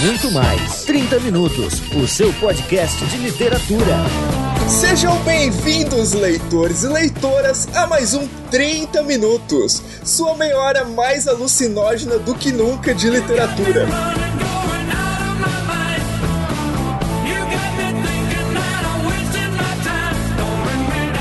muito mais. 30 Minutos, o seu podcast de literatura. Sejam bem-vindos, leitores e leitoras, a mais um 30 Minutos, sua meia hora mais alucinógena do que nunca de literatura.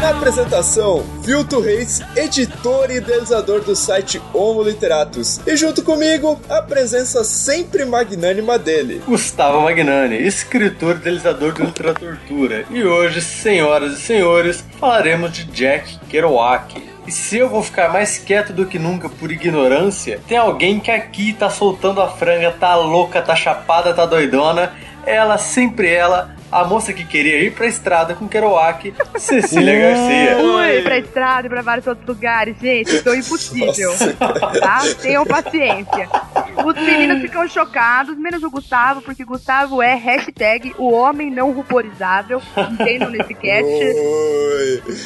Apresentação, Vilto Reis, editor e idealizador do site Homo Literatus. E junto comigo, a presença sempre magnânima dele. Gustavo Magnani, escritor e idealizador do Literatura. E hoje, senhoras e senhores, falaremos de Jack Kerouac. E se eu vou ficar mais quieto do que nunca por ignorância, tem alguém que aqui tá soltando a franga, tá louca, tá chapada, tá doidona. Ela, sempre ela, a moça que queria ir pra estrada com Kerouac, Cecília Garcia. Fui pra estrada e pra vários outros lugares, gente. Estou impossível. Tá? Tenham paciência. Os meninos ficam chocados, menos o Gustavo, porque Gustavo é hashtag o homem não ruporizável. Entendam nesse cast.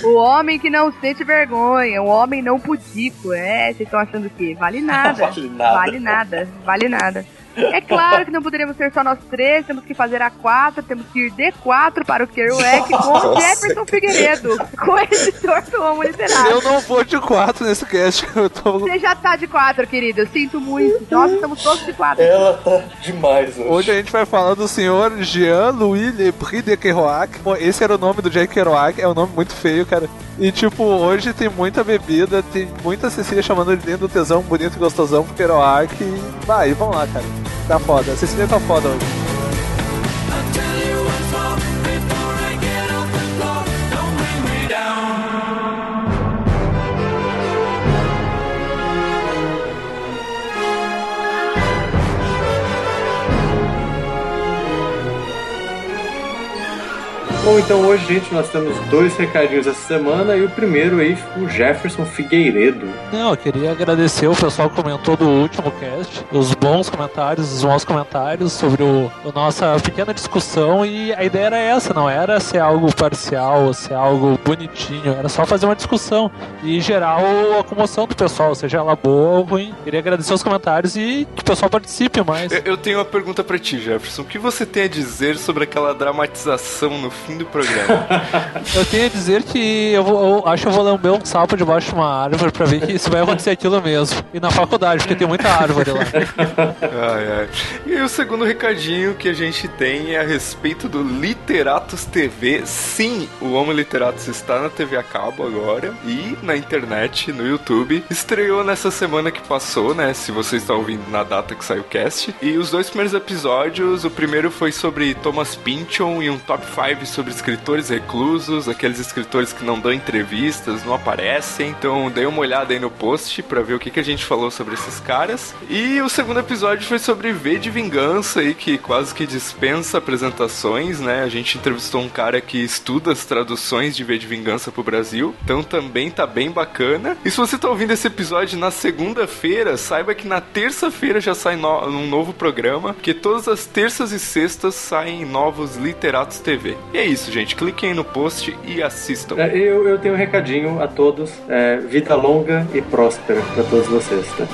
O homem que não sente vergonha, o homem não pudico. É, vocês estão achando que vale nada. Vale nada. Vale nada, vale nada. É claro que não poderíamos ser só nós três, temos que fazer a quatro, temos que ir D4 para o Kerouac com o. Jefferson Figueiredo, com o editor do Homo Literário. Eu não vou de quatro nesse cast. Eu tô... Você já tá de quatro, querido. Eu sinto muito. Nós estamos todos de quatro. Ela tá demais hoje. Hoje a gente vai falar do senhor Jean-Louis Lebris de Kerouac. Esse era o nome do Jack Kerouac, é um nome muito feio, cara. E tipo, hoje tem muita bebida, tem muita Cecília chamando ele dentro do tesão, bonito e gostosão pro Kerouac. E vai, vamos lá, cara. Tá foda. Cecília tá foda hoje. Bom, então hoje, gente, nós temos dois recadinhos essa semana e o primeiro aí, o Jefferson Figueiredo. Não, eu queria agradecer o pessoal que comentou do último cast, os bons comentários, os bons comentários sobre o, a nossa pequena discussão e a ideia era essa, não era ser algo parcial, ser algo bonitinho, era só fazer uma discussão e gerar a comoção do pessoal, seja ela boa ou ruim. Queria agradecer os comentários e que o pessoal participe mais. Eu- Eu tenho uma pergunta pra ti, Jefferson. O que você tem a dizer sobre aquela dramatização no fim do programa? Eu tenho a dizer que eu, eu acho que eu vou lamber um sapo debaixo de uma árvore pra ver que se vai acontecer aquilo mesmo. E na faculdade, porque tem muita árvore lá. ai, ai. E o segundo recadinho que a gente tem é a respeito do Literatus TV. Sim, o Homo Literatus está na TV a cabo agora e na internet, no YouTube. Estreou nessa semana que passou, né? Se você está ouvindo na data que saiu o cast. E os dois primeiros episódios, o primeiro foi sobre Thomas Pynchon e um top 5 sobre escritores reclusos, aqueles escritores que não dão entrevistas, não aparecem. Então dei uma olhada aí no post pra ver o que, que a gente falou sobre esses caras. E o segundo episódio foi sobre V de Vingança aí, que quase que dispensa apresentações, né? A gente entrevistou um cara que estuda as traduções de V de Vingança pro Brasil. Então também tá bem bacana. E se você tá ouvindo esse episódio na segunda-feira, saiba que na terça-feira já sai no- um novo programa, que todas as terças e sextas saem novos Literatos TV. E é isso, gente. Cliquem aí no post e assistam. É, Eu, eu tenho um recadinho a todos. É, vida longa e próspera pra todos vocês, tá?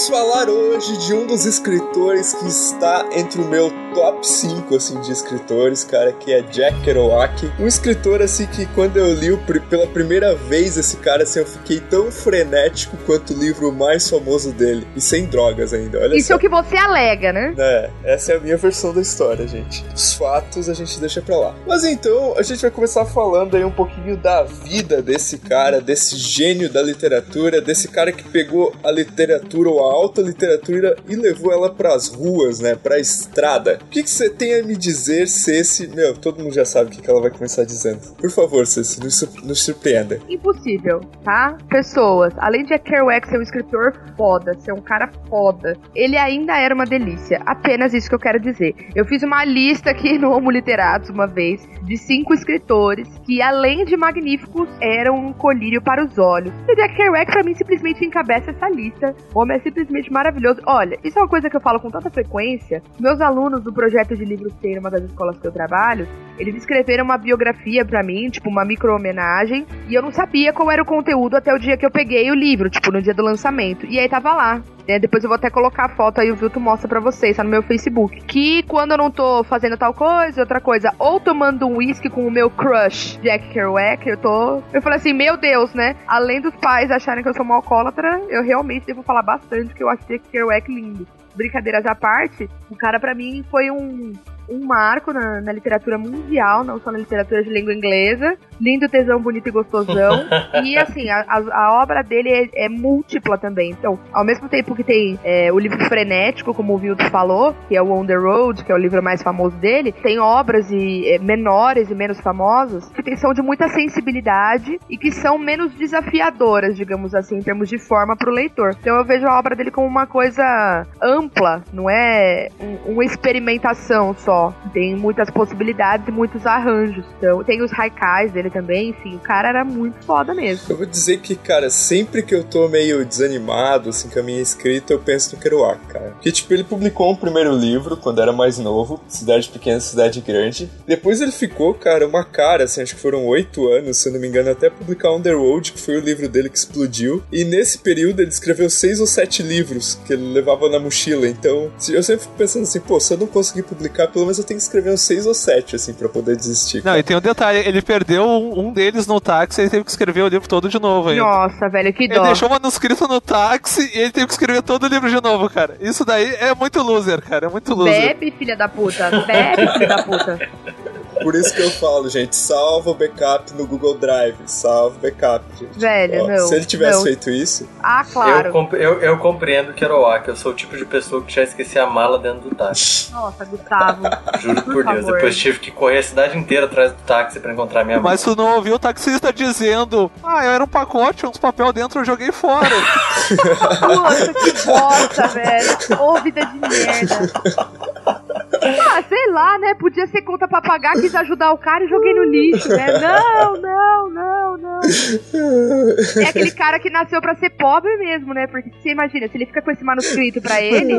Vamos falar hoje de um dos escritores que está entre o meu top 5 assim de escritores, cara, que é Jack Kerouac. Um escritor assim que quando eu li pela primeira vez esse cara assim, eu fiquei tão frenético quanto o livro mais famoso dele e sem drogas ainda. Olha Isso só. é o que você alega, né? É, essa é a minha versão da história, gente. Os fatos a gente deixa pra lá. Mas então, a gente vai começar falando aí um pouquinho da vida desse cara, desse gênio da literatura, desse cara que pegou a literatura ou a alta literatura e levou ela pras ruas, né, pra estrada. O que, você tem a me dizer, Ceci? Meu, todo mundo já sabe o que, ela vai começar dizendo. Por favor, Ceci, nos, sur- nos surpreenda. Impossível, tá? Pessoas, além de Kerouac ser um escritor foda, ser um cara foda, ele ainda era uma delícia. Apenas isso que eu quero dizer. Eu fiz uma lista aqui no Homo Literatus uma vez de cinco escritores que, além de magníficos, eram um colírio para os olhos. E Jack Kerouac, pra mim, simplesmente encabeça essa lista. O homem é simplesmente maravilhoso. Olha, isso é uma coisa que eu falo com tanta frequência. Meus alunos do projeto de livros T, uma das escolas que eu trabalho, eles escreveram uma biografia pra mim, tipo uma micro-homenagem, e eu não sabia qual era o conteúdo até o dia que eu peguei o livro, tipo no dia do lançamento. E aí tava lá. né? Depois eu vou até colocar a foto aí, o Vilto mostra pra vocês, tá no meu Facebook. Que quando eu não tô fazendo tal coisa, outra coisa, ou tomando um whisky com o meu crush, Jack Kerouac, eu tô. Eu falei assim, meu Deus, né? Além dos pais acharem que eu sou uma alcoólatra, eu realmente devo falar bastante que eu acho Jack Kerouac lindo. Brincadeiras à parte, o cara pra mim foi um, um marco na, na literatura mundial, não só na literatura de língua inglesa. Lindo, tesão, bonito e gostosão. e assim, a, a- obra dele é, é múltipla também. Então, ao mesmo tempo que tem é, o livro frenético, como o Vilto falou, que é o On the Road, que é o livro mais famoso dele, tem obras e, é, menores e menos famosas que são de muita sensibilidade e que são menos desafiadoras, digamos assim, em termos de forma pro leitor. Então eu vejo a obra dele como uma coisa ampla, não é um- uma experimentação só. Tem muitas possibilidades e muitos arranjos. Então tem os haikais dele também, enfim, o cara era muito foda mesmo. Eu vou dizer que, cara, sempre que eu tô meio desanimado, assim, com a minha escrita, eu penso no Kerouac, cara. Porque, tipo, ele publicou um primeiro livro quando era mais novo, Cidade Pequena, Cidade Grande. Depois ele ficou, cara, uma cara, assim, acho que foram oito anos, se eu não me engano, até publicar Road, que foi o livro dele que explodiu. E nesse período ele escreveu seis ou sete livros que ele levava na mochila. Então, eu sempre fico pensando assim, pô, se eu não conseguir publicar, pelo menos eu tenho que escrever uns seis ou sete, assim, pra poder desistir. Não, e tem um detalhe, ele perdeu um um deles no táxi e ele teve que escrever o livro todo de novo ainda. Nossa, velho, que Ele dó. deixou o manuscrito no táxi e ele teve que escrever todo o livro de novo, cara. Isso daí é muito loser, cara. É muito loser. Bebe, filha da puta. Bebe, filha da puta. Por isso que eu falo, gente, salva o backup no Google Drive. Salva o backup, gente. Velho, Ó, não, Se ele tivesse não. feito isso, Ah, Eu, claro. comp- eu, eu compreendo Kerouac, eu sou o tipo de pessoa que já esqueci a mala dentro do táxi. Nossa, Gustavo. Juro por, Deus. favor. Depois tive que correr a cidade inteira atrás do táxi pra encontrar minha mala. Mas tu não ouviu o taxista dizendo: Ah, eu era um pacote, uns papel dentro, eu joguei fora. Nossa, que bosta, velho. Ô, vida de merda. Ah, sei lá, né? Podia ser conta pra pagar, quis ajudar o cara e joguei no lixo, né? Não, não, não, não. É aquele cara que nasceu pra ser pobre mesmo, né? Porque você imagina, se ele fica com esse manuscrito pra ele,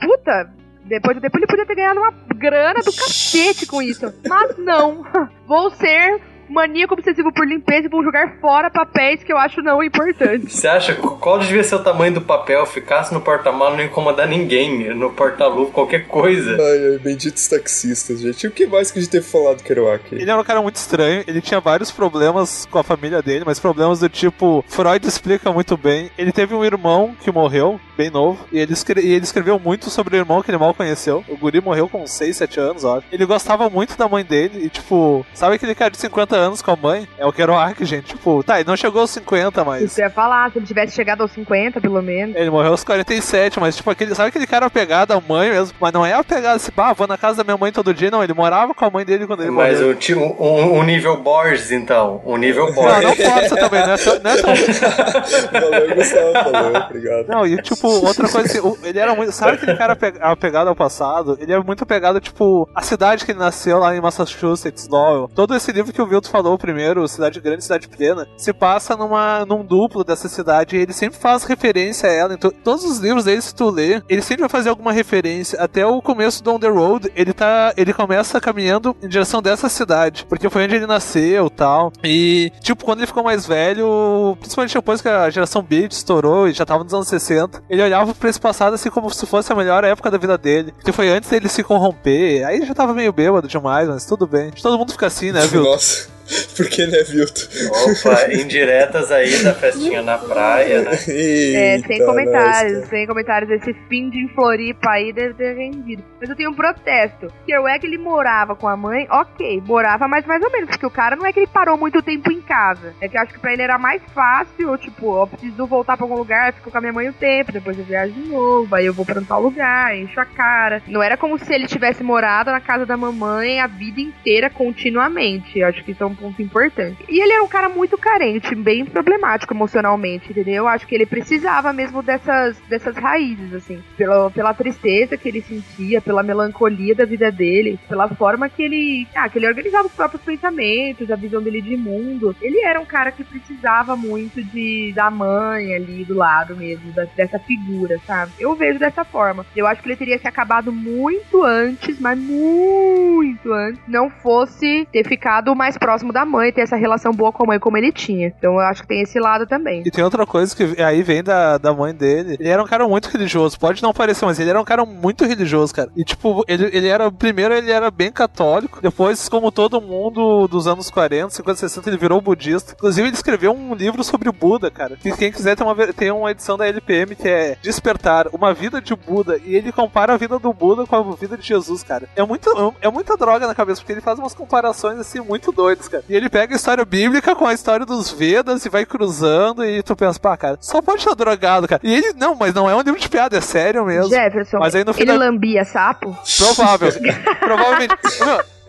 puta, depois tempo ele podia ter ganhado uma grana do cacete com isso. Mas não. Vou ser maníaco obsessivo por limpeza e vou jogar fora papéis que eu acho não importantes. Você acha qual devia ser o tamanho do papel? Ficasse no porta-malas, não ia incomodar ninguém. No porta-luva, qualquer coisa. ai, ai, benditos taxistas, gente. E o que mais que a gente teve falado do Kerouac? Ele era um cara muito estranho, ele tinha vários problemas com a família dele, mas problemas do tipo, Freud explica muito bem. Ele teve um irmão que morreu, bem novo, e ele, escre- e ele escreveu muito sobre o irmão que ele mal conheceu. O guri morreu com 6, 7 anos, ó. Ele gostava muito da mãe dele, e tipo, sabe aquele cara de 50 anos com a mãe? É o Kerouac, gente. Tipo, tá, ele não chegou aos 50, mas. Isso ia falar, se ele tivesse chegado aos 50, pelo menos. Ele morreu aos 47, mas tipo, aquele, sabe aquele cara apegado à mãe mesmo? Mas não é apegado assim, ah, vou na casa da minha mãe todo dia, não. Ele morava com a mãe dele quando ele Mas morreu. o, ti- um, um nível Borges, então. Um nível Não, Borges. não força também, não é tão- não é tão Valeu, Gustavo, valeu, obrigado. Não, e tipo, outra coisa assim, ele era muito. Sabe aquele cara ape- apegado ao passado? Ele é muito apegado, tipo, a cidade que ele nasceu lá em Massachusetts, Lowell. Todo esse livro que o Vilto falou primeiro, Cidade Grande, Cidade Pequena, se passa numa, num duplo dessa cidade e ele sempre faz referência a ela. Então, todos os livros dele, se tu ler, ele sempre vai fazer alguma referência. Até o começo do On the Road, ele tá. Ele começa caminhando em direção dessa cidade. Porque foi onde ele nasceu tal. E, tipo, quando ele ficou mais velho, principalmente depois que a geração Beat estourou e já tava nos anos 60, ele olhava pra esse passado assim como se fosse a melhor época da vida dele. Porque foi antes dele se corromper. Aí já tava meio bêbado demais, mas tudo bem. Todo mundo fica assim, né, viu? Nossa. Por que, né, Vilto? Opa, indiretas aí da festinha na praia, né? é, sem comentários, nossa. sem comentários. Esse fim de Floripa aí deve ter rendido. Mas eu tenho um protesto. Que o é que ele morava com a mãe, ok, morava mais mais ou menos, porque o cara não é que ele parou muito tempo em casa. É que eu acho que pra ele era mais fácil, tipo, eu preciso voltar pra algum lugar, fico com a minha mãe um tempo, depois eu viajo de novo, aí eu vou pra um tal lugar, encho a cara. Não era como se ele tivesse morado na casa da mamãe a vida inteira continuamente. Eu acho que isso é um ponto importante. E ele era um cara muito carente, bem problemático emocionalmente, entendeu? Eu acho que ele precisava mesmo dessas, dessas raízes, assim. Pela, pela tristeza que ele sentia, pela melancolia da vida dele, pela forma que ele. Ah, que ele organizava os próprios pensamentos, a visão dele de mundo. Ele era um cara que precisava muito de da mãe ali do lado mesmo, da, dessa figura, sabe? Eu vejo dessa forma. Eu acho que ele teria se acabado muito antes, mas muito antes, não fosse ter ficado mais próximo da mãe, ter essa relação boa com a mãe como ele tinha. Então eu acho que tem esse lado também. E tem outra coisa que aí vem da, da mãe dele. Ele era um cara muito religioso. Pode não parecer, mas ele era um cara muito religioso, cara. E tipo, ele, ele era. Primeiro ele era bem católico. Depois, como todo mundo dos anos 40, 50, 60, ele virou budista. Inclusive, ele escreveu um livro sobre o Buda, cara. Que quem quiser tem uma, tem uma edição da LPM que é Despertar, uma vida de Buda. E ele compara a vida do Buda com a vida de Jesus, cara. É, muito, é muita droga na cabeça, porque ele faz umas comparações assim muito doidas, cara. E ele pega a história bíblica com a história dos Vedas e vai cruzando. E tu pensa, pá, cara, só pode estar drogado, cara. E ele, não, mas não é um livro de piada, é sério mesmo. Jefferson, mas aí no final... ele lambia sapo? Provável. Provavelmente.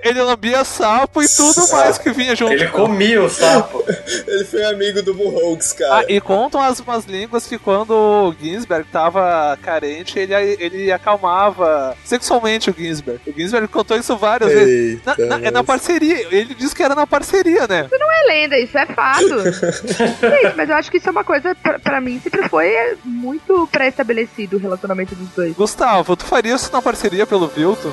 Ele lambia sapo e tudo sapo. mais que vinha junto. Ele comia o sapo. ele foi amigo do Bullhogs, cara. Ah, e contam as umas línguas que quando o Ginsberg tava carente, ele, ele acalmava sexualmente o Ginsberg. O Ginsberg contou isso várias Eita, vezes. Na, na, é na parceria. Ele disse que era na parceria, né? Isso não é lenda, isso é fato. Sim, mas eu acho que isso é uma coisa, pra, pra mim, sempre foi muito pré-estabelecido o relacionamento dos dois. Gustavo, tu faria isso na parceria pelo Vilton?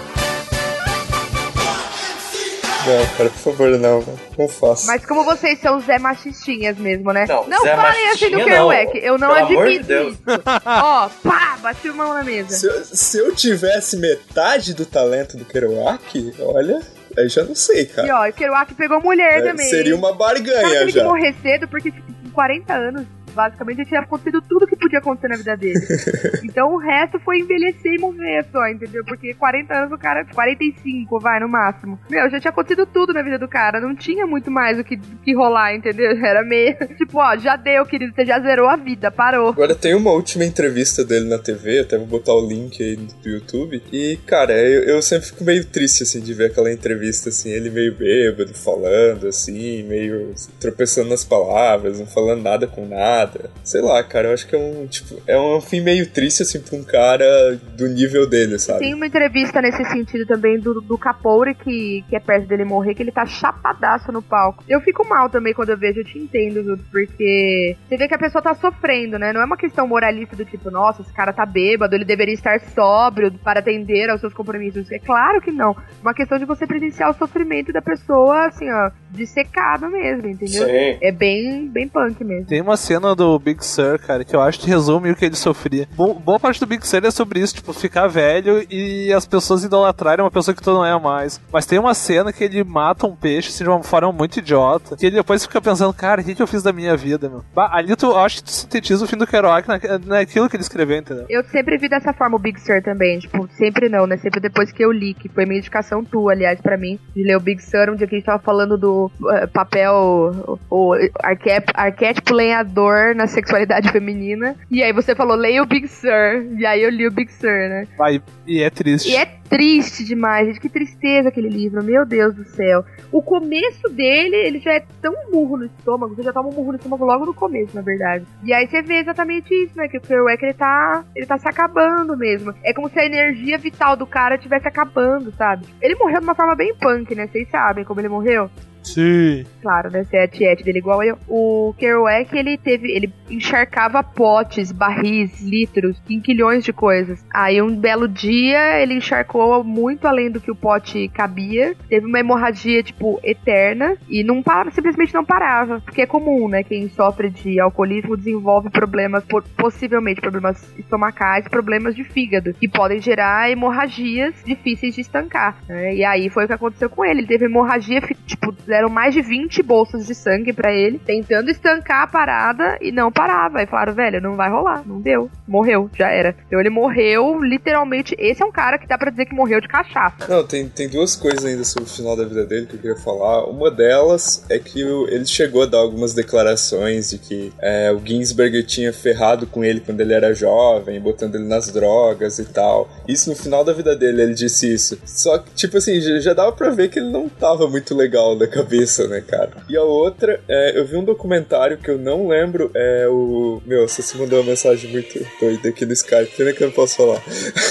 Não, cara, por favor, não, não faço. Mas como vocês são Zé Machistinhas mesmo, né? Não, não Zé falem assim do Kerouac, eu não Pelo admito de isso. Ó, pá, bati o mão na mesa. Se eu, se eu tivesse metade do talento do Kerouac, olha... Aí já não sei, cara. E ó, o Kerouac pegou mulher é, também. Seria uma barganha já. Ele que morrer cedo porque, tipo, com 40 anos, basicamente ele tinha acontecido tudo que podia acontecer na vida dele. então o resto foi envelhecer e morrer só, entendeu? Porque 40 anos o cara, 45, vai, no máximo. Meu, já tinha acontecido tudo na vida do cara, não tinha muito mais o que, que rolar, entendeu? Era meio, tipo, ó, já deu, querido, você já zerou a vida, parou. Agora tem uma última entrevista dele na TV, até vou botar o link aí do YouTube. E, cara, eu, eu sempre fico meio triste, assim, de ver aquela entrevista, assim, ele meio bêbado, falando, assim, meio tropeçando nas palavras, não falando nada com nada nada. Sei lá, cara, eu acho que é um, tipo, é um fim meio triste, assim, pra um cara do nível dele, sabe? Tem uma entrevista nesse sentido também do, do Capore, que, que é perto dele morrer, que ele tá chapadaço no palco. Eu fico mal também quando eu vejo, eu te entendo, viu? Porque você vê que a pessoa tá sofrendo, né? Não é uma questão moralista do tipo, nossa, esse cara tá bêbado, ele deveria estar sóbrio para atender aos seus compromissos. É claro que não. Uma questão de você presenciar o sofrimento da pessoa, assim, ó, dissecado mesmo, entendeu? Sim. É bem, bem punk mesmo. Tem uma cena do Big Sur, cara, que eu acho que resume o que ele sofria. Bo boa parte do Big Sur é sobre isso, tipo, ficar velho e as pessoas idolatrarem uma pessoa que tu não é mais. Mas tem uma cena que ele mata um peixe assim, de uma forma muito idiota, que ele depois fica pensando, cara, o que, que eu fiz da minha vida, meu? Bah, ali tu acho que tu sintetiza o fim do Kerouac na, naquilo que ele escreveu, entendeu? Eu sempre vi dessa forma o Big Sur também, tipo, sempre não, né? Sempre depois que eu li, que foi minha indicação tua, aliás, para mim, de ler o Big Sur, um dia que a gente tava falando do uh, papel, o, o arquétipo lenhador na sexualidade feminina. E aí você falou, leia o Big Sur. E aí eu li o Big Sur, né? Vai, e é triste. E é triste demais, gente. Que tristeza aquele livro, meu Deus do céu. O começo dele, ele já é tão burro no estômago, você já toma um burro no estômago logo no começo, na verdade. E aí você vê exatamente isso, né? Que o Kerouac, ele tá, ele tá se acabando mesmo. É como se a energia vital do cara estivesse acabando, sabe? Ele morreu de uma forma bem punk, né? Vocês sabem como ele morreu? Sim. Claro, né? Você é tiete dele igual eu. O Kerouac, ele teve. Ele encharcava potes, barris, litros, quinquilhões de coisas. Aí um belo dia ele encharcou muito além do que o pote cabia. Teve uma hemorragia, tipo, eterna. E não para, simplesmente não parava. Porque é comum, né? Quem sofre de alcoolismo desenvolve problemas, possivelmente problemas estomacais, problemas de fígado, que podem gerar hemorragias difíceis de estancar. Né? E aí foi o que aconteceu com ele. Ele teve hemorragia, tipo, fizeram mais de 20 bolsas de sangue para ele, tentando estancar a parada e não parava. E falaram, velho, não vai rolar, não deu. Morreu, já era. Então ele morreu, literalmente. Esse é um cara que dá pra dizer que morreu de cachaça. Não, tem, tem duas coisas ainda sobre o final da vida dele que eu queria falar. Uma delas é que ele chegou a dar algumas declarações de que é, o Ginsberg tinha ferrado com ele quando ele era jovem, botando ele nas drogas e tal. Isso no final da vida dele, ele disse isso. Só que, tipo assim, já, já dava pra ver que ele não tava muito legal da cabeça, né, cara? E a outra, é, eu vi um documentário que eu não lembro, é o. Meu, você se mandou uma mensagem muito doida aqui no Skype, pena que eu não posso falar.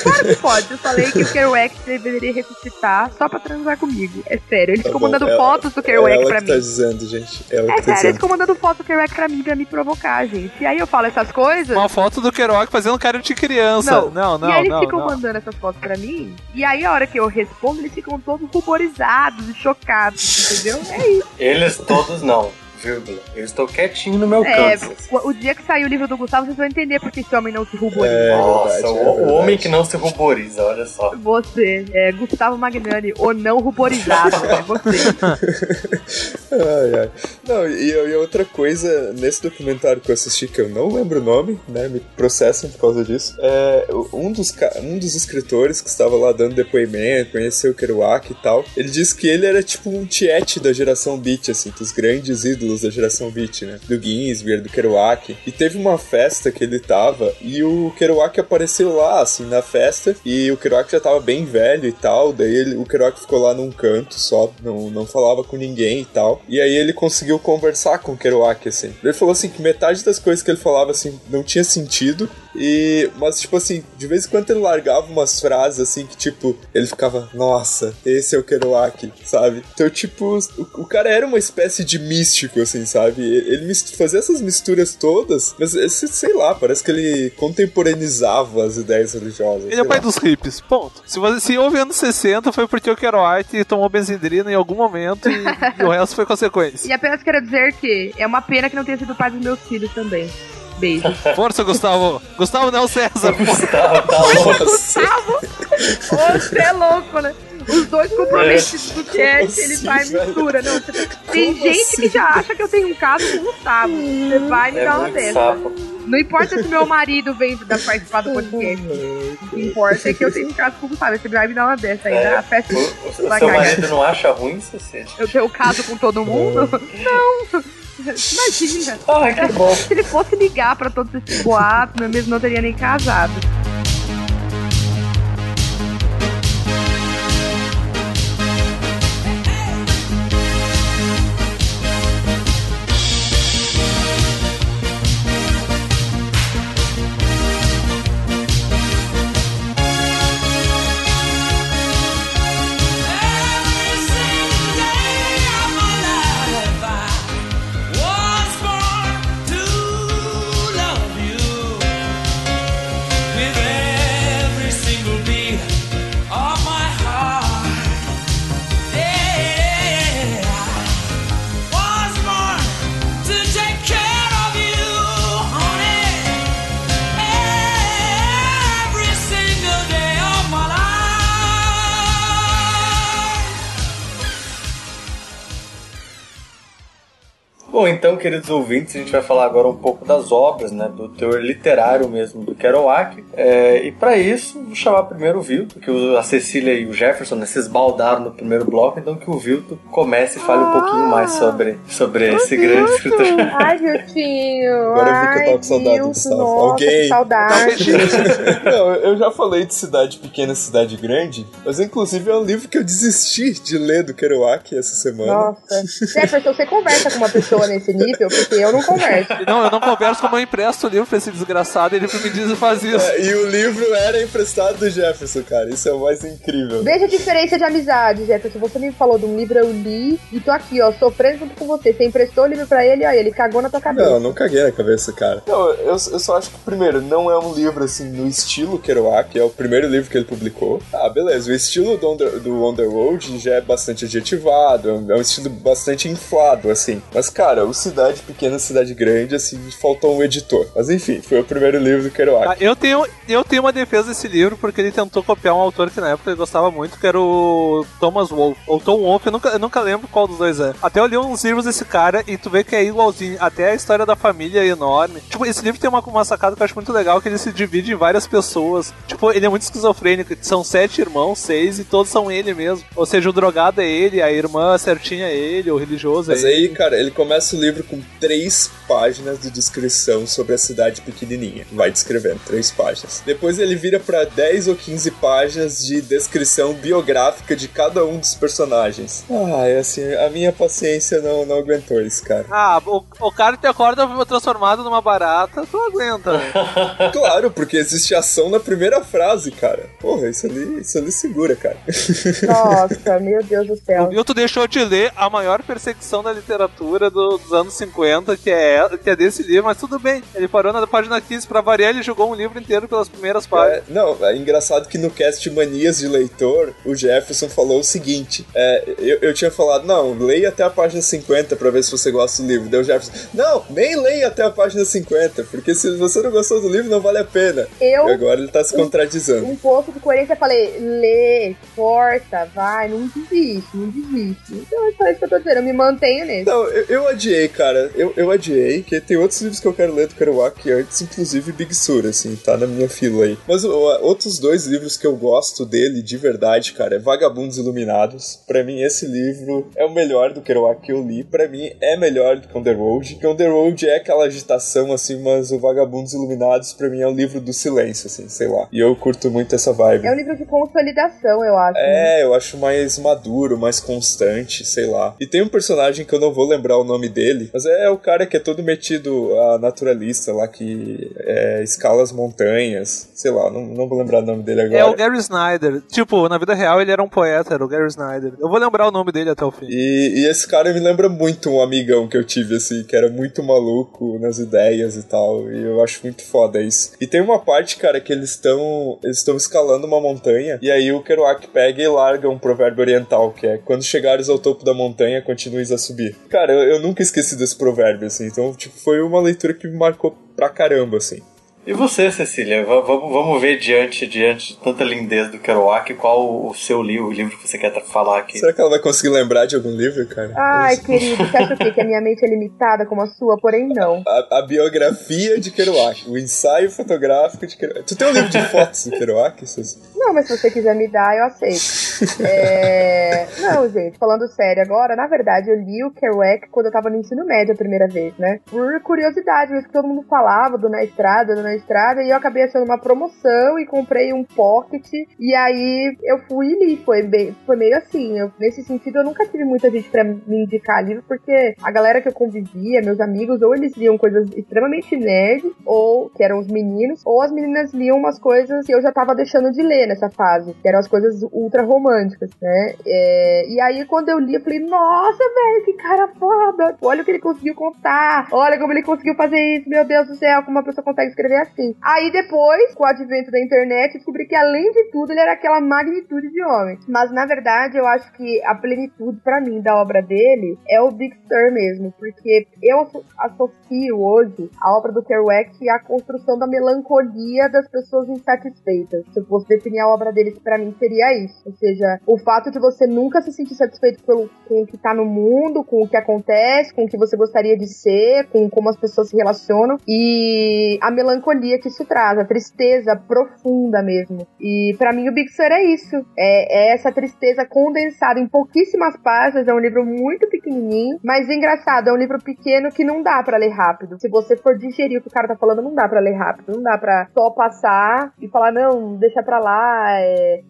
Claro que pode, eu falei que o Kerouac deveria ressuscitar só pra transar comigo. É sério, ele Tá ficou bom, mandando ela- fotos do É Kerouac ela pra que mim. tá dizendo, gente. Ela É que tá sério, ele dizendo. ficou mandando foto do Kerouac pra mim, pra me provocar, gente. E aí eu falo essas coisas. Uma foto do Kerouac fazendo cara de criança. Não, Não, não, e aí eles não. ficam não. mandando essas fotos pra mim. E aí a hora que eu respondo, eles ficam todos ruborizados e chocados, entendeu? É isso. Eles todos não, vírgula. Eu estou quietinho no meu É, canto. o, o dia que sair o livro do Gustavo, vocês vão entender porque esse homem não se ruboriza. É Nossa, verdade, o, é o homem que não se ruboriza, olha só. Você, é Gustavo Magnani, o não ruborizado, é você. Ai, ai. Não, e, e outra coisa, nesse documentário que eu assisti, que eu não lembro o nome, né? Me processam por causa disso. É, um, dos, um dos escritores que estava lá dando depoimento, conheceu o Kerouac e tal, ele disse que ele era tipo um tiete da geração beat, assim, dos grandes ídolos da geração beat, né? Do Ginsberg, do Kerouac. E teve uma festa que ele tava e o Kerouac apareceu lá, assim, na festa. E o Kerouac já tava bem velho e tal. Daí ele- o Kerouac ficou lá num canto só, não, não falava com ninguém e tal. E aí ele conseguiu conversar com o Kerouac, assim. Ele falou assim que metade das coisas que ele falava, assim, não tinha sentido. E, mas, tipo assim, de vez em quando ele largava umas frases assim que, tipo, ele ficava, nossa, esse é o Kerouac, sabe? Então, tipo, o, o cara era uma espécie de místico, assim, sabe? Ele fazia essas misturas todas, mas esse, sei lá, parece que ele contemporaneizava as ideias religiosas. Ele é pai lá. dos hippies, ponto. Se, você, se houve anos 60, foi porque o Kerouac tomou benzindrina em algum momento e, e o resto foi consequência. E apenas quero dizer que é uma pena que não tenha sido pai dos meus filhos também. Beijo. Força, Gustavo. Gustavo não, César. Gustavo, tá louco. Gustavo! Você é louco, né? Os dois comprometidos do cast, assim, ele vai e mistura. Não, você tá- Tem gente assim? que já acha que eu tenho um caso com o Gustavo. Você vai me É dar uma dessa. sapo. Não importa se meu marido vem da participar do podcast. O que importa é que eu tenho um caso com o Gustavo. Você vai me dar uma dessa aí, É, na festa. O, o- seu marido não acha ruim, Cecília? Eu tenho caso com todo mundo? Não! Imagina! Ai, que bom. Se ele fosse ligar pra todos esses boatos, eu mesmo não teria nem casado. Então, queridos ouvintes, a gente vai falar agora um pouco das obras, né, do teor literário mesmo do Kerouac. É, e para isso, vou chamar primeiro o Vilto, que a Cecília e o Jefferson né, se esbaldaram no primeiro bloco, então que o Vilto comece e fale um pouquinho mais sobre, sobre esse grande escritor. Ai, Viltinho. Agora eu vi que eu tava com saudade do Gustavo. Alguém. saudade. Não, eu já falei de cidade pequena, cidade grande, mas inclusive é um livro que eu desisti de ler do Kerouac essa semana. Nossa. Jefferson, você conversa com uma pessoa nesse nível? Porque eu não converso. Não, eu não converso como eu empresto o livro pra esse desgraçado. Ele me diz e faz isso. É, e o livro era emprestado do Jefferson, cara. Isso é o mais incrível. Veja a diferença de amizade, Jefferson. Você me falou de um livro, eu li e tô aqui, ó, sofrendo junto com você. Você emprestou o livro pra ele, ó, ele cagou na tua cabeça. Não, não caguei na cabeça, cara. Não, eu, eu só acho que, primeiro, não é um livro, assim, no estilo Kerouac, é o primeiro livro que ele publicou. Ah, beleza, o estilo do, Under, do Underworld já é bastante adjetivado, é um, é estilo bastante inflado, assim. Mas, cara, Cara, o Cidade Pequena, Cidade Grande, assim, faltou um editor. Mas enfim, foi o primeiro livro do Kerouac. Ah, eu, tenho, eu tenho uma defesa desse livro porque ele tentou copiar um autor que na época ele gostava muito, que era o Thomas Wolfe. Ou Tom Wolfe, eu nunca, eu nunca lembro qual dos dois é. Até eu li uns livros desse cara e tu vê que é igualzinho. Até a história da família é enorme. Tipo, esse livro tem uma, uma sacada que eu acho muito legal, que ele se divide em várias pessoas. Tipo, ele é muito esquizofrênico. São sete irmãos, seis, e todos são ele mesmo. Ou seja, o drogado é ele, a irmã certinha é ele, o religioso é Mas ele. aí, cara, ele começa o livro com três páginas de descrição sobre a cidade pequenininha. Vai descrevendo, três páginas. Depois ele vira pra 10 ou 15 páginas de descrição biográfica de cada um dos personagens. Ah, é assim, a minha paciência não, não aguentou isso, cara. Ah, o, o cara te acorda transformado numa barata, tu aguenta, né? Claro, porque existe ação na primeira frase, cara. Porra, isso ali, isso ali segura, cara. Nossa, meu Deus do céu. O Milton deixou de ler a maior perseguição da literatura do- dos anos 50, que é, que é desse livro, mas tudo bem. Ele parou na página 15 pra variar, ele jogou um livro inteiro pelas primeiras páginas. É, não, é engraçado que no cast Manias de Leitor, o Jefferson falou o seguinte: é, eu, eu tinha falado, não, leia até a página 50 pra ver se você gosta do livro. Daí o Jefferson, não, nem leia até a página 50, porque se você não gostou do livro, não vale a pena. Eu- E agora ele tá se contradizendo. Um pouco de coerência, eu falei, lê, força, vai, não desiste, não desiste. Então é só isso que eu tô dizendo, eu me mantenho nele. Não, eu, eu adiei, cara. Eu, eu adiei, que tem outros livros que eu quero ler do Kerouac antes, inclusive Big Sur, assim, tá na minha fila aí. Mas ó, outros dois livros que eu gosto dele de verdade, cara, é Vagabundos Iluminados. Pra mim, esse livro é o melhor do Kerouac que eu li. Pra mim, é melhor do que On The Road. Que On The Road é aquela agitação, assim, mas o Vagabundos Iluminados, pra mim, é o livro do silêncio, assim, sei lá. E eu curto muito essa vibe. É um livro de consolidação, eu acho. É, eu acho mais maduro, mais constante, sei lá. E tem um personagem que eu não vou lembrar o nome dele, mas é o cara que é todo metido a naturalista lá, que é, escala as montanhas, sei lá, não, não vou lembrar o nome dele agora. É o Gary Snyder. Tipo, na vida real ele era um poeta, era o Gary Snyder. Eu vou lembrar o nome dele até o fim. E, e esse cara me lembra muito um amigão que eu tive, assim, que era muito maluco nas ideias e tal. E eu acho muito foda isso. E tem uma parte, cara, que eles estão eles estão escalando uma montanha. E aí o Kerouac pega e larga um provérbio oriental, que é quando chegares ao topo da montanha, continues a subir. Cara, eu, eu nunca esqueci desse provérbio, assim. Então, tipo, foi uma leitura que me marcou pra caramba, assim. E você, Cecília? Va- Vamos, vamos ver diante, diante de tanta lindez do Kerouac, qual o seu livro, o livro que você quer falar aqui? Será que ela vai conseguir lembrar de algum livro, cara? Ai, querido, você acha o quê? Que a minha mente é limitada como a sua? Porém, não. A, a biografia de Kerouac, o ensaio fotográfico de Kerouac. Tu tem um livro de fotos do Kerouac, Suzy? Não, mas se você quiser me dar, eu aceito. É... Não, gente, falando sério agora, na verdade, eu li o Kerouac quando eu tava no ensino médio a primeira vez, né? Por curiosidade, mesmo que todo mundo falava do Na Estrada, do Na Estrada, e eu acabei achando uma promoção e comprei um pocket, e aí eu fui e li. Foi, bem, foi meio assim, eu- nesse sentido eu nunca tive muita gente pra me indicar livro, porque a galera que eu convivia, meus amigos, ou eles liam coisas extremamente nerds, ou que eram os meninos, ou as meninas liam umas coisas que eu já tava deixando de ler nessa fase, que eram as coisas ultra românticas, né? É, e aí quando eu li, eu falei, nossa, velho, que cara foda! Olha o que ele conseguiu contar, olha como ele conseguiu fazer isso, meu Deus do céu, como uma pessoa consegue escrever assim. Aí depois, com o advento da internet, descobri que além de tudo, ele era aquela magnitude de homem. Mas na verdade, eu acho que a plenitude pra mim da obra dele é o Big Sur mesmo, porque eu asso- associo hoje a obra do Kerouac à construção da melancolia das pessoas insatisfeitas. Se eu fosse definir a obra dele, pra mim seria isso. Ou seja, o fato de você nunca se sentir satisfeito pelo, com o que tá no mundo, com o que acontece, com o que você gostaria de ser, com como as pessoas se relacionam e a melancolia que isso traz, a tristeza profunda mesmo. E pra mim o Big Sur é isso. É, é essa tristeza condensada em pouquíssimas páginas. É um livro muito pequenininho, mas engraçado. É um livro pequeno que não dá pra ler rápido. Se você for digerir o que o cara tá falando, não dá pra ler rápido. Não dá pra só passar e falar, não, deixa pra lá. é,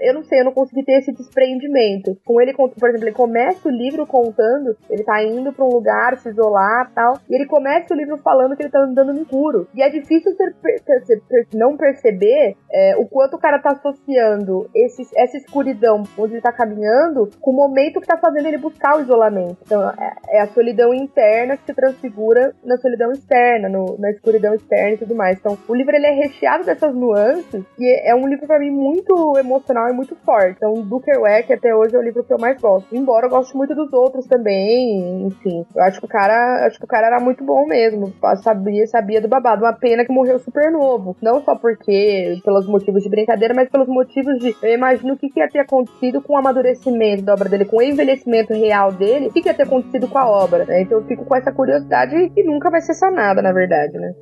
Eu não sei, eu não consegui ter esse desprendimento. Com ele, por exemplo, ele começa o livro contando, ele tá indo pra um lugar, se isolar tal, e ele começa o livro falando que ele tá andando no escuro. E é difícil per- não perceber é, o quanto o cara tá associando esse, essa escuridão onde ele tá caminhando com o momento que tá fazendo ele buscar o isolamento. Então, é, é a solidão interna que se transfigura na solidão externa, no- na escuridão externa e tudo mais. Então, o livro ele é recheado dessas nuances e é um livro pra mim muito emocional e muito forte. Então, do Kerouac até hoje é o livro que eu mais gosto. Embora eu goste muito dos outros também, enfim. Eu acho que o cara, acho que o cara era muito bom mesmo. Sabia, sabia do babado. Uma pena que morreu super novo. Não só porque, pelos motivos de brincadeira, mas pelos motivos de. Eu imagino o que, que ia ter acontecido com o amadurecimento da obra dele, com o envelhecimento real dele, o que, que ia ter acontecido com a obra. Né? Então eu fico com essa curiosidade que nunca vai ser sanada, na verdade, né?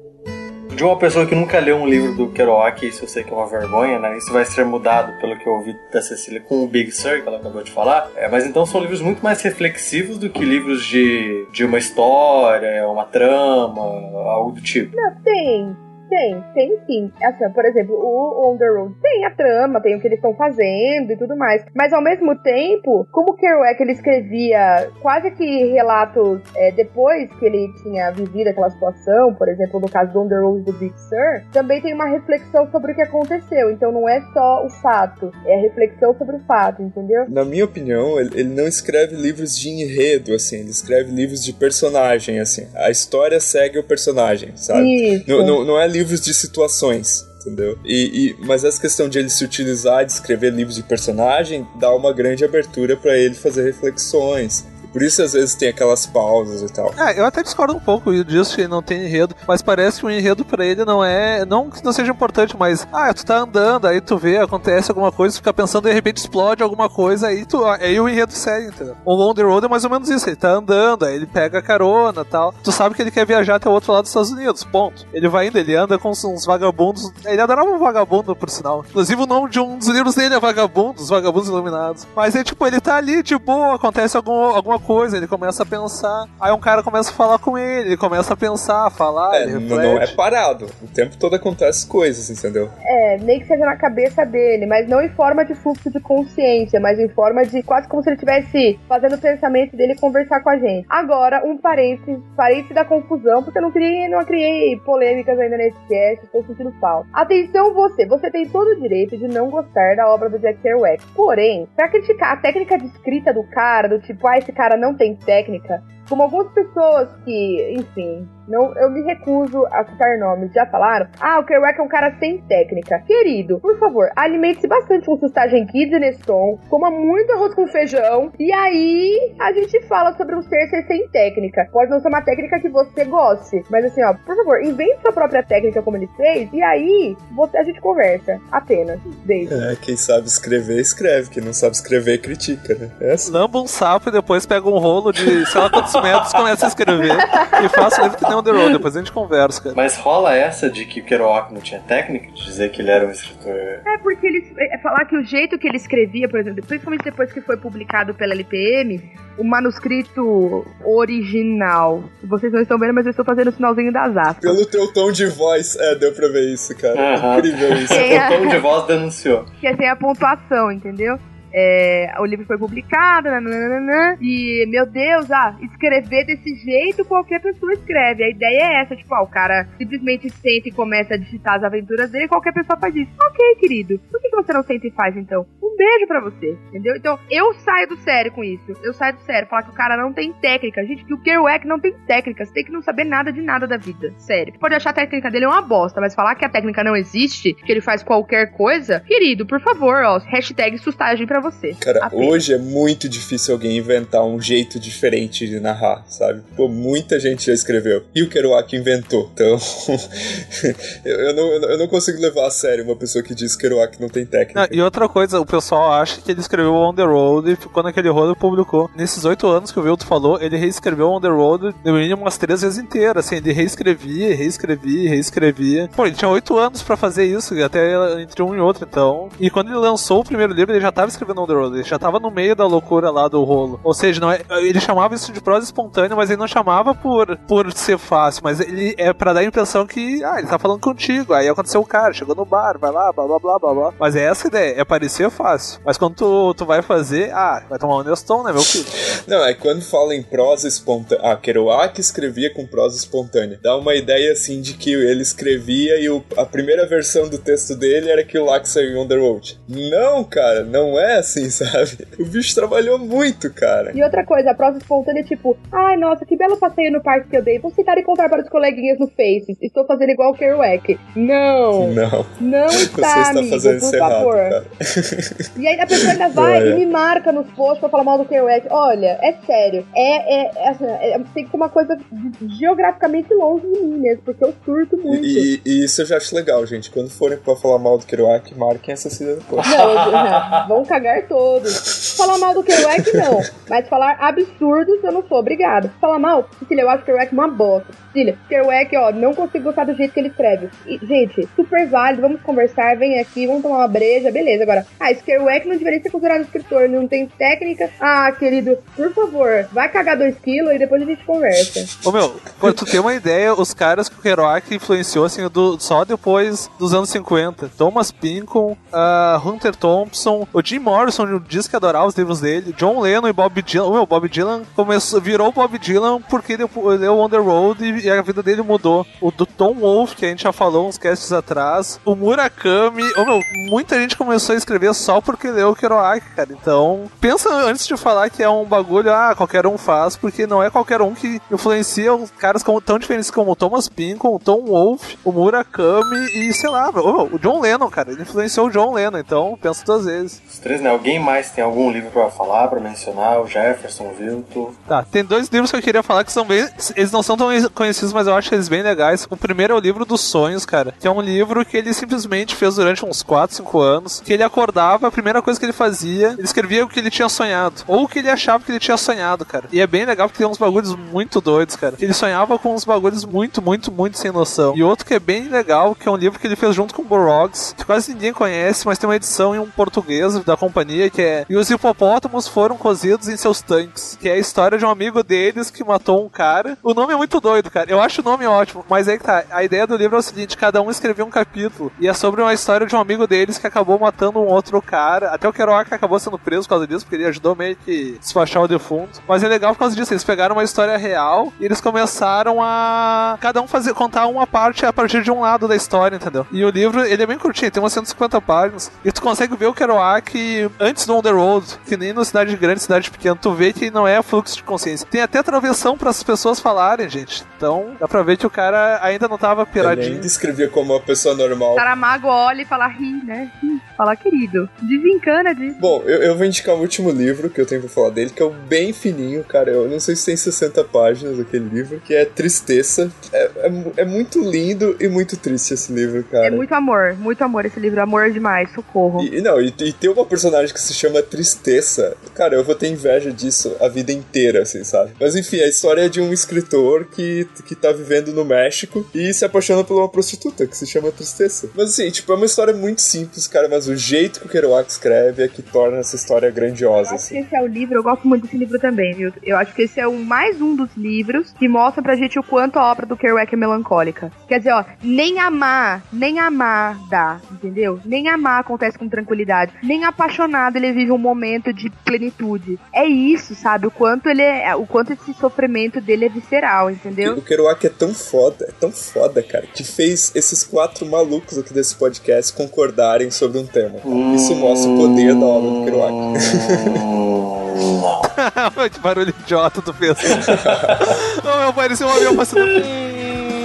De uma pessoa que nunca leu um livro do Kerouac, isso eu sei que é uma vergonha, né? Isso vai ser mudado, pelo que eu ouvi da Cecília, com o Big Sur, que ela acabou de falar. É, mas então são livros muito mais reflexivos do que livros de, de uma história, uma trama, algo do tipo. Não, tem. Tem, tem sim. Assim, por exemplo, o On the Road tem a trama, tem o que eles estão fazendo e tudo mais. Mas ao mesmo tempo, como o Kerouac ele escrevia quase que relatos é, depois que ele tinha vivido aquela situação, por exemplo, no caso do On the Road do Big Sur, também tem uma reflexão sobre o que aconteceu. Então não é só o fato, é a reflexão sobre o fato, entendeu? Na minha opinião, ele, ele não escreve livros de enredo, assim, ele escreve livros de personagem, assim. A história segue o personagem, sabe? Isso. Não, não, não é livros de situações. Entendeu? E, e- mas essa questão de ele se utilizar de escrever livros de personagem dá uma grande abertura pra ele fazer reflexões. Por isso, às vezes, tem aquelas pausas e tal. É, eu até discordo um pouco disso que não tem enredo, mas parece que o enredo pra ele não é. Não que não seja importante, mas. Ah, tu tá andando, aí tu vê, acontece alguma coisa, fica pensando, de repente explode alguma coisa, aí, tu, aí o enredo segue, entendeu? O On the Road é mais ou menos isso, ele tá andando, aí ele pega a carona tal. Tu sabe que ele quer viajar até o outro lado dos Estados Unidos, ponto. Ele vai indo, ele anda com uns, vagabundos. Ele adorava um vagabundo, por sinal. Inclusive o nome de um dos livros dele é Vagabundo, os Vagabundos Iluminados. Mas é tipo, ele tá ali, de boa, acontece algum, alguma coisa, ele começa a pensar. Aí um cara começa a falar com ele, ele começa a pensar, a falar, É, ele não, não é parado. O tempo todo acontece coisas, entendeu? É, nem que seja na cabeça dele, mas não em forma de fluxo de consciência, mas em forma de quase como se ele estivesse fazendo o pensamento dele conversar com a gente. Agora, um parênteses, parênteses da confusão, porque eu não criei, não criei polêmicas ainda nesse cast, estou sentindo falta. Atenção você, você tem todo o direito de não gostar da obra do Jack Kerouac. Porém, pra criticar a técnica de escrita do cara, do tipo, ah, esse cara não tem técnica, como algumas pessoas que, enfim, não, eu me recuso a citar nomes, já falaram? Ah, o Kerouac é um cara sem técnica. Querido, por favor, alimente-se bastante com Sustagem Kids e Neston, coma muito arroz com feijão, e aí a gente fala sobre um ser ser sem técnica. Pode não ser uma técnica que você goste, mas assim, ó, por favor, invente sua própria técnica como ele fez, e aí você, a gente conversa. Apenas. Beijo. É, quem sabe escrever, escreve. Quem não sabe escrever, critica, né? É assim. Lamba um sapo e depois pega um rolo de sei lá quantos metros, começa a escrever e faça o livro que nem On The Road, depois a gente conversa, cara. Mas rola essa de que o Kerouac não tinha técnica, de dizer que ele era um escritor. É porque ele é, falar que o jeito que ele escrevia, por exemplo, principalmente depois que foi publicado pela LPM, o manuscrito original. Vocês não estão vendo, mas eu estou fazendo o sinalzinho das aspas. Pelo teu tom de voz, é, deu pra ver isso, cara. Aham. Incrível isso. É. O tom de voz denunciou. que é sem a pontuação, entendeu? É, o livro foi publicado, nananana, e meu Deus, ah, escrever desse jeito qualquer pessoa escreve. A ideia é essa, tipo, ah, o cara simplesmente senta e começa a digitar as aventuras dele, qualquer pessoa faz isso. Ok, querido, por que, você não senta e faz então? Um beijo pra você, entendeu? Então eu saio do sério com isso, eu saio do sério, falar que o cara não tem técnica, gente, que o Kerouac não tem técnica, você tem que não saber nada de nada da vida, sério. Pode achar a técnica dele uma bosta, mas falar que a técnica não existe, que ele faz qualquer coisa, querido, por favor, ó, hashtag sustagem pra você. Cara, Apenas. hoje é muito difícil alguém inventar um jeito diferente de narrar, sabe? Pô, muita gente já escreveu. E o Kerouac inventou. Então, eu, eu não, eu não consigo levar a sério uma pessoa que diz que Kerouac não tem técnica. Ah, e outra coisa, o pessoal acha que ele escreveu On The Road e ficou naquele rolo e publicou. Nesses oito anos que o Vilto falou, ele reescreveu On The Road no mínimo umas três vezes inteiras, assim, ele reescrevia, reescrevia, reescrevia. Pô, ele tinha oito anos pra fazer isso, até entre um e outro, então. E quando ele lançou o primeiro livro, ele já tava escrevendo On The Road, ele já tava no meio da loucura lá do rolo. Ou seja, não é, ele chamava isso de prosa espontânea, mas ele não chamava por, por ser fácil, mas ele é pra dar a impressão que, ah, ele tá falando contigo, aí aconteceu o cara, chegou no bar, vai lá, blá blá blá blá blá. Mas é essa a ideia, é parecer fácil. Mas quando tu, tu vai fazer, ah, vai tomar um Neston, né, meu filho? Não, é quando fala em prosa espontânea. Ah, Kerouac escrevia com prosa espontânea. Dá uma ideia assim de que ele escrevia e o- a primeira versão do texto dele era aquilo lá que saiu em On Road. Não, cara, não é assim, sabe? O bicho trabalhou muito, cara. E outra coisa, a prosa espontânea é tipo, ai nossa, que belo passeio no parque que eu dei. Vou citar e contar para os coleguinhas no Face. Estou fazendo igual o Kerouac. Não! Não. Não Você está, está amigo, fazendo por errado, favor. cara. E aí a pessoa ainda vai É. e me marca nos posts pra falar mal do Kerouac. Olha, é sério. É, é, é, assim, é- tem que ser uma coisa geograficamente longe de mim mesmo, porque eu surto muito. E, e isso eu já acho legal, gente. Quando forem pra falar mal do Kerouac, marquem essa no post. Não, eu- vão cagar todos. Falar mal do Kerouac, não. Mas falar absurdos, eu não sou obrigada. Falar mal, Cecília, eu acho o Kerouac uma bosta. Cecília, Kerouac, ó, não consigo gostar do jeito que ele escreve. E, gente, super válido, vamos conversar, vem aqui, vamos tomar uma breja, beleza. Agora, ah, esse Kerouac não deveria ser considerado escritor, não tem técnica. Ah, querido, por favor, vai cagar dois quilos e depois a gente conversa. Ô meu, pra tu ter uma ideia, os caras que o Kerouac influenciou assim, do, só depois dos anos 50. Thomas Pinkham, ah, Hunter Thompson, o Jim Morrison diz que adorava os livros dele, John Lennon e Bob Dylan. Ô meu, Bob Dylan começou, virou Bob Dylan porque ele leu On the Road e, e a vida dele mudou. O do Tom Wolfe, que a gente já falou uns casts atrás, o Murakami. Ô meu, muita gente começou a escrever só porque leu o Kerouac, cara. Então, pensa antes de falar que é um bagulho, ah, qualquer um faz, porque não é qualquer um que influencia os caras como, tão diferentes como o Thomas Pinkham, o Tom Wolfe, o Murakami e sei lá, meu, o John Lennon, cara. Ele influenciou o John Lennon, então pensa duas vezes. Os três, né? Alguém mais tem algum livro pra falar, pra mencionar? O Jefferson, o Vilto. Tá, tem dois livros que eu queria falar que são bem. Eles não são tão conhecidos, mas eu acho eles bem legais. O primeiro é o livro dos sonhos, cara. Que é um livro que ele simplesmente fez durante uns 4, 5 anos. Que ele acordava, a primeira coisa que ele fazia, ele escrevia o que ele tinha sonhado. Ou o que ele achava que ele tinha sonhado, cara. E é bem legal porque tem uns bagulhos muito doidos, cara. Ele sonhava com uns bagulhos muito, muito, muito sem noção. E outro que é bem legal, que é um livro que ele fez junto com o Burroughs, que quase ninguém conhece, mas tem uma edição em um português da companhia que é E os hipopótamos foram cozidos em seus tanques. Que é a história de um amigo deles que matou um cara. O nome é muito doido, cara. Eu acho o nome ótimo, mas aí que tá. A ideia do livro é o seguinte: cada um escreveu um capítulo. E é sobre uma história de um amigo deles que acabou matando um outro cara. Até o Kerouac acabou sendo preso por causa disso, porque ele ajudou meio que despachar o defunto. Mas é legal por causa disso. Eles pegaram uma história real e eles começaram a. Cada um fazer, contar uma parte a partir de um lado da história, entendeu? E o livro, ele é bem curtinho, tem umas 150 páginas. E tu consegue ver o Kerouac antes do On the Road, que nem no Cidade Grande, Cidade Pequena. Tu vê que não é fluxo de consciência. Tem até travessão para as pessoas falarem, gente. Então, dá pra ver que o cara ainda não tava Ele piradinho. ainda escrevia como uma pessoa normal. Saramago olha e fala, ri, né? Ri. Fala, querido, desencana de. Bom, eu, eu vou indicar o último livro que eu tenho pra falar dele, que é o bem fininho, cara. Eu não sei se tem 60 páginas aquele livro, que é Tristeza. É, é, é muito lindo e muito triste esse livro, cara. É muito amor, muito amor esse livro, amor demais, socorro. E, não, e, e tem uma personagem que se chama Tristeza. Cara, eu vou ter inveja disso a vida inteira, assim, sabe? Mas enfim, a história é de um escritor que, que tá vivendo no México e se apaixona por uma prostituta que se chama Tristeza. Mas assim, tipo, é uma história muito simples, cara, mas o jeito que o Kerouac escreve é que torna essa história grandiosa, Eu acho que assim. esse é o livro, eu gosto muito desse livro também, viu? Eu acho que esse é um, mais um dos livros que mostra pra gente o quanto a obra do Kerouac é melancólica. Quer dizer, ó, nem amar, nem amar dá, entendeu? Nem amar acontece com tranquilidade. Nem apaixonado ele vive um momento de plenitude. É isso, sabe? O quanto ele é, o quanto esse sofrimento dele é visceral, entendeu? O Kerouac é tão foda, é tão foda, cara, que fez esses quatro malucos aqui desse podcast concordarem sobre um tema. Isso mostra o poder da obra do Kerouac. Hum, que barulho idiota tu fez. Não, meu, parecia um avião passando.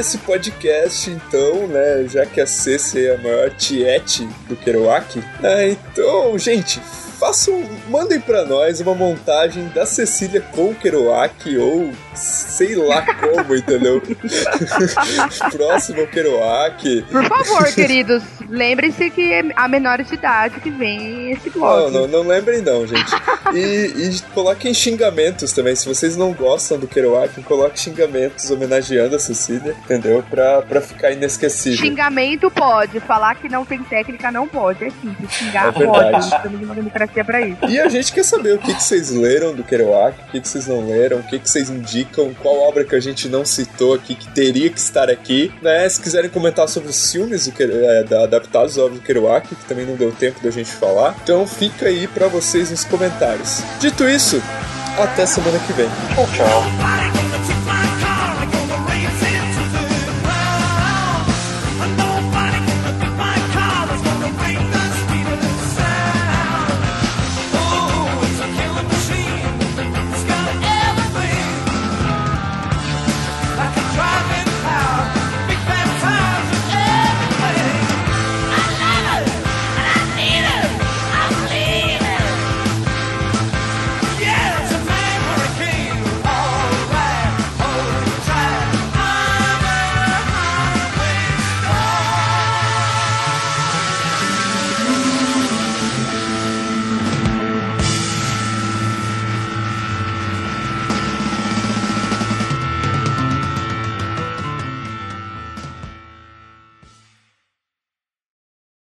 esse podcast, então, né, já que a Ceci é a maior tiete do Kerouac, né, então, gente, façam, mandem pra nós uma montagem da Cecília com o Kerouac ou sei lá como, entendeu? Próximo ao Kerouac. Por favor, queridos, lembrem-se que é a menores de idade que vem esse Não, blog. não, não lembrem não, gente. E, e coloquem xingamentos também. Se vocês não gostam do Kerouac, coloquem xingamentos homenageando a Cecília, entendeu? Pra, pra ficar inesquecível. Xingamento pode, falar que não tem técnica não pode. É simples, xingar É pode. Estamos numa democracia pra isso. E a gente quer saber o que, que vocês leram do Kerouac, o que, que vocês não leram, o que, que vocês indicam, qual obra que a gente não citou aqui que teria que estar aqui. Né? Se quiserem comentar sobre os filmes do, é, da, adaptados à obra do Kerouac, que também não deu tempo da gente falar. Então fica aí para vocês nos comentários. Dito isso, até semana que vem. Tchau, tchau.